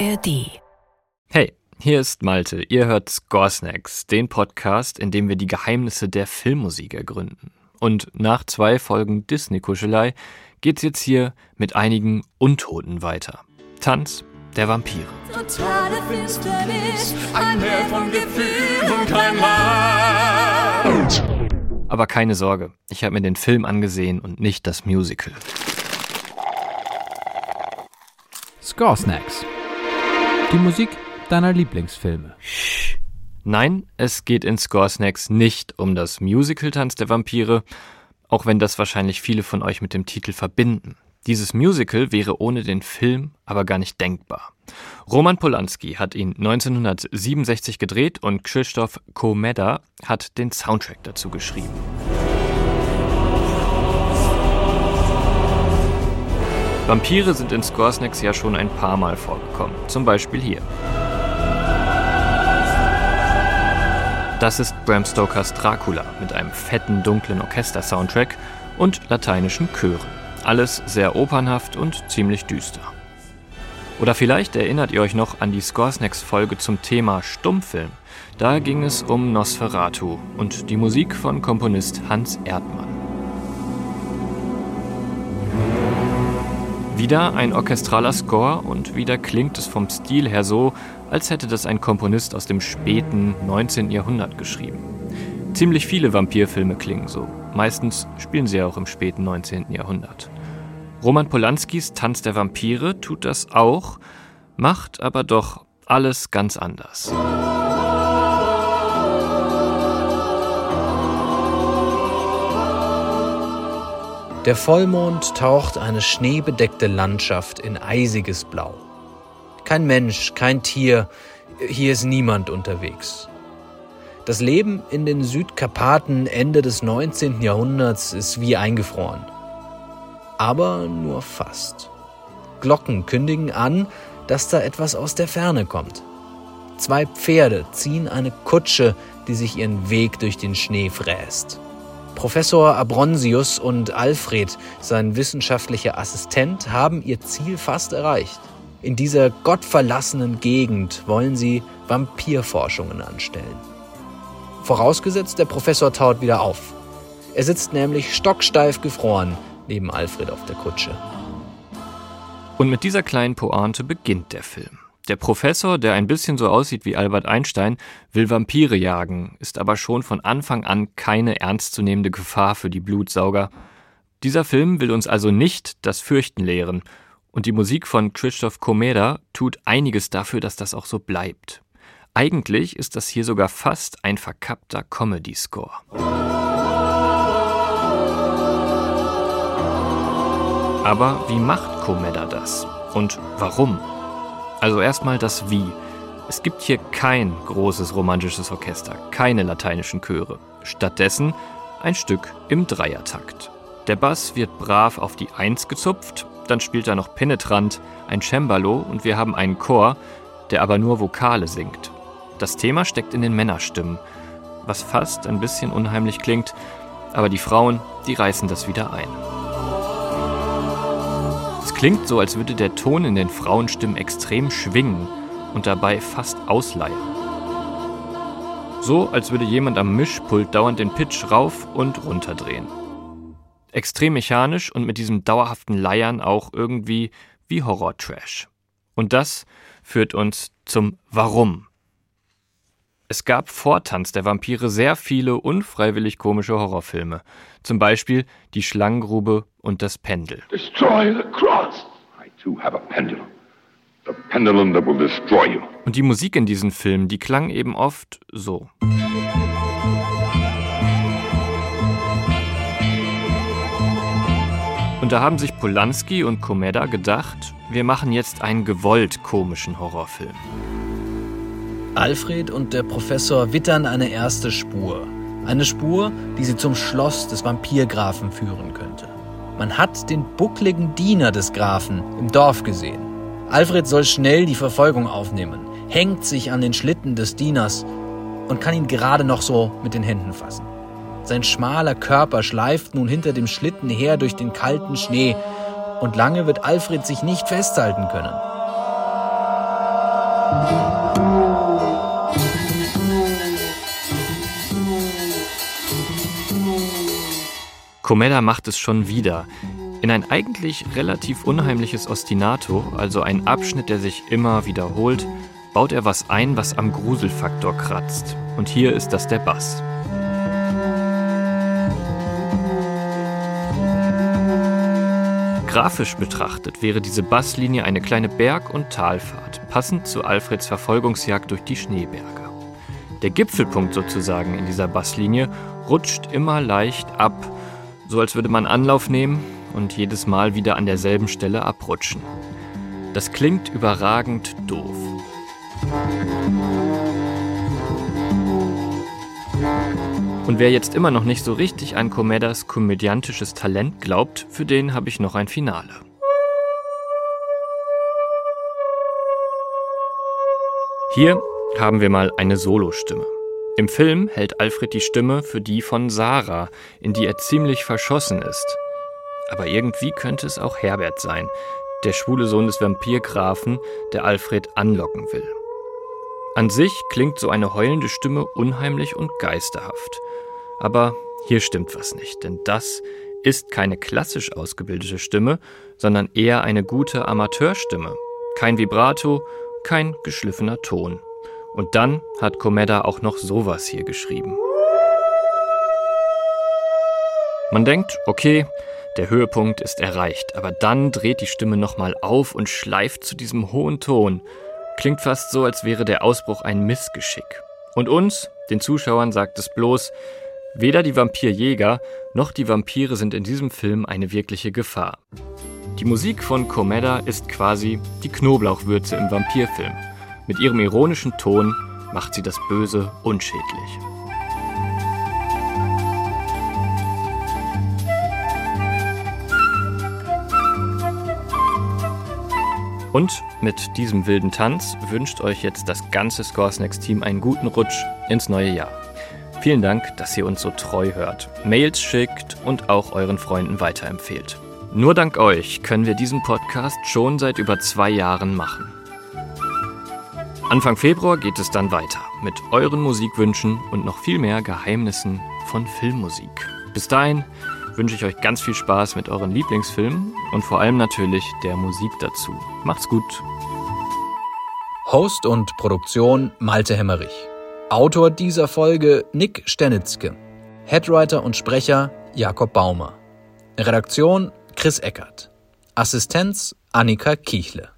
ARD. Hey, hier ist Malte. Ihr hört Score Snacks, den Podcast, in dem wir die Geheimnisse der Filmmusik ergründen. Und nach zwei Folgen Disney-Kuschelei geht's jetzt hier mit einigen Untoten weiter. Tanz der Vampire. Totale Finsternis, ein Meer von Gefühl und kein Land. Aber keine Sorge, ich habe mir den Film angesehen und nicht das Musical. Score Snacks. Die Musik deiner Lieblingsfilme. Nein, es geht in Score Snacks nicht um das Musical Tanz der Vampire, auch wenn das wahrscheinlich viele von euch mit dem Titel verbinden. Dieses Musical wäre ohne den Film aber gar nicht denkbar. Roman Polanski hat ihn 1967 gedreht und Krzysztof Komeda hat den Soundtrack dazu geschrieben. Vampire sind in Scoresnacks ja schon ein paar Mal vorgekommen, zum Beispiel hier. Das ist Bram Stokers Dracula mit einem fetten, dunklen Orchester-Soundtrack und lateinischen Chören. Alles sehr opernhaft und ziemlich düster. Oder vielleicht erinnert ihr euch noch an die Scoresnacks-Folge zum Thema Stummfilm. Da ging es um Nosferatu und die Musik von Komponist Hans Erdmann. Wieder ein orchestraler Score und wieder klingt es vom Stil her so, als hätte das ein Komponist aus dem späten 19. Jahrhundert geschrieben. Ziemlich viele Vampirfilme klingen so. Meistens spielen sie auch im späten 19. Jahrhundert. Roman Polanskis Tanz der Vampire tut das auch, macht aber doch alles ganz anders. Der Vollmond taucht eine schneebedeckte Landschaft in eisiges Blau. Kein Mensch, kein Tier, hier ist niemand unterwegs. Das Leben in den Südkarpaten Ende des 19. Jahrhunderts ist wie eingefroren. Aber nur fast. Glocken kündigen an, dass da etwas aus der Ferne kommt. Zwei Pferde ziehen eine Kutsche, die sich ihren Weg durch den Schnee fräst. Professor Abronsius und Alfred, sein wissenschaftlicher Assistent, haben ihr Ziel fast erreicht. In dieser gottverlassenen Gegend wollen sie Vampirforschungen anstellen. Vorausgesetzt, der Professor taut wieder auf. Er sitzt nämlich stocksteif gefroren neben Alfred auf der Kutsche. Und mit dieser kleinen Pointe beginnt der Film. Der Professor, der ein bisschen so aussieht wie Albert Einstein, will Vampire jagen, ist aber schon von Anfang an keine ernstzunehmende Gefahr für die Blutsauger. Dieser Film will uns also nicht das Fürchten lehren, und die Musik von Christoph Komeda tut einiges dafür, dass das auch so bleibt. Eigentlich ist das hier sogar fast ein verkappter Comedy-Score. Aber wie macht Komeda das? Und warum? Also erstmal das Wie. Es gibt hier kein großes romantisches Orchester, keine lateinischen Chöre. Stattdessen ein Stück im Dreiertakt. Der Bass wird brav auf die Eins gezupft, dann spielt er noch penetrant ein Cembalo und wir haben einen Chor, der aber nur Vokale singt. Das Thema steckt in den Männerstimmen, was fast ein bisschen unheimlich klingt, aber die Frauen, die reißen das wieder ein. Klingt so, als würde der Ton in den Frauenstimmen extrem schwingen und dabei fast ausleiern. So, als würde jemand am Mischpult dauernd den Pitch rauf und runter drehen. Extrem mechanisch und mit diesem dauerhaften Leiern auch irgendwie wie Horror-Trash. Und das führt uns zum Warum. Es gab vor Tanz der Vampire sehr viele unfreiwillig komische Horrorfilme. Zum Beispiel Die Schlangengrube und das Pendel. Destroy the cross. I too have a pendulum. The pendulum that will destroy you. Und die Musik in diesen Filmen, die klang eben oft so. Und da haben sich Polanski und Komeda gedacht, wir machen jetzt einen gewollt komischen Horrorfilm. Alfred und der Professor wittern eine erste Spur. Eine Spur, die sie zum Schloss des Vampirgrafen führen könnte. Man hat den buckligen Diener des Grafen im Dorf gesehen. Alfred soll schnell die Verfolgung aufnehmen, hängt sich an den Schlitten des Dieners und kann ihn gerade noch so mit den Händen fassen. Sein schmaler Körper schleift nun hinter dem Schlitten her durch den kalten Schnee und lange wird Alfred sich nicht festhalten können. Comeda macht es schon wieder. In ein eigentlich relativ unheimliches Ostinato, also ein Abschnitt, der sich immer wiederholt, baut er was ein, was am Gruselfaktor kratzt. Und hier ist das der Bass. Grafisch betrachtet wäre diese Basslinie eine kleine Berg- und Talfahrt, passend zu Alfreds Verfolgungsjagd durch die Schneeberge. Der Gipfelpunkt sozusagen in dieser Basslinie rutscht immer leicht ab so als würde man Anlauf nehmen und jedes Mal wieder an derselben Stelle abrutschen. Das klingt überragend doof. Und wer jetzt immer noch nicht so richtig an Comedas komödiantisches Talent glaubt, für den habe ich noch ein Finale. Hier haben wir mal eine Solostimme. Im Film hält Alfred die Stimme für die von Sarah, in die er ziemlich verschossen ist. Aber irgendwie könnte es auch Herbert sein, der schwule Sohn des Vampirgrafen, der Alfred anlocken will. An sich klingt so eine heulende Stimme unheimlich und geisterhaft. Aber hier stimmt was nicht, denn das ist keine klassisch ausgebildete Stimme, sondern eher eine gute Amateurstimme. Kein Vibrato, kein geschliffener Ton. Und dann hat Komeda auch noch sowas hier geschrieben. Man denkt, okay, der Höhepunkt ist erreicht, aber dann dreht die Stimme nochmal auf und schleift zu diesem hohen Ton. Klingt fast so, als wäre der Ausbruch ein Missgeschick. Und uns, den Zuschauern, sagt es bloß, weder die Vampirjäger noch die Vampire sind in diesem Film eine wirkliche Gefahr. Die Musik von Komeda ist quasi die Knoblauchwürze im Vampirfilm. Mit ihrem ironischen Ton macht sie das Böse unschädlich. Und mit diesem wilden Tanz wünscht euch jetzt das ganze Scoresnacks-Team einen guten Rutsch ins neue Jahr. Vielen Dank, dass ihr uns so treu hört, Mails schickt und auch euren Freunden weiterempfehlt. Nur dank euch können wir diesen Podcast schon seit über zwei Jahren machen. Anfang Februar geht es dann weiter mit euren Musikwünschen und noch viel mehr Geheimnissen von Filmmusik. Bis dahin wünsche ich euch ganz viel Spaß mit euren Lieblingsfilmen und vor allem natürlich der Musik dazu. Macht's gut. Host und Produktion Malte Hemmerich. Autor dieser Folge Nick Stenitzke. Headwriter und Sprecher Jakob Baumer. Redaktion Chris Eckert. Assistenz Annika Kiechle.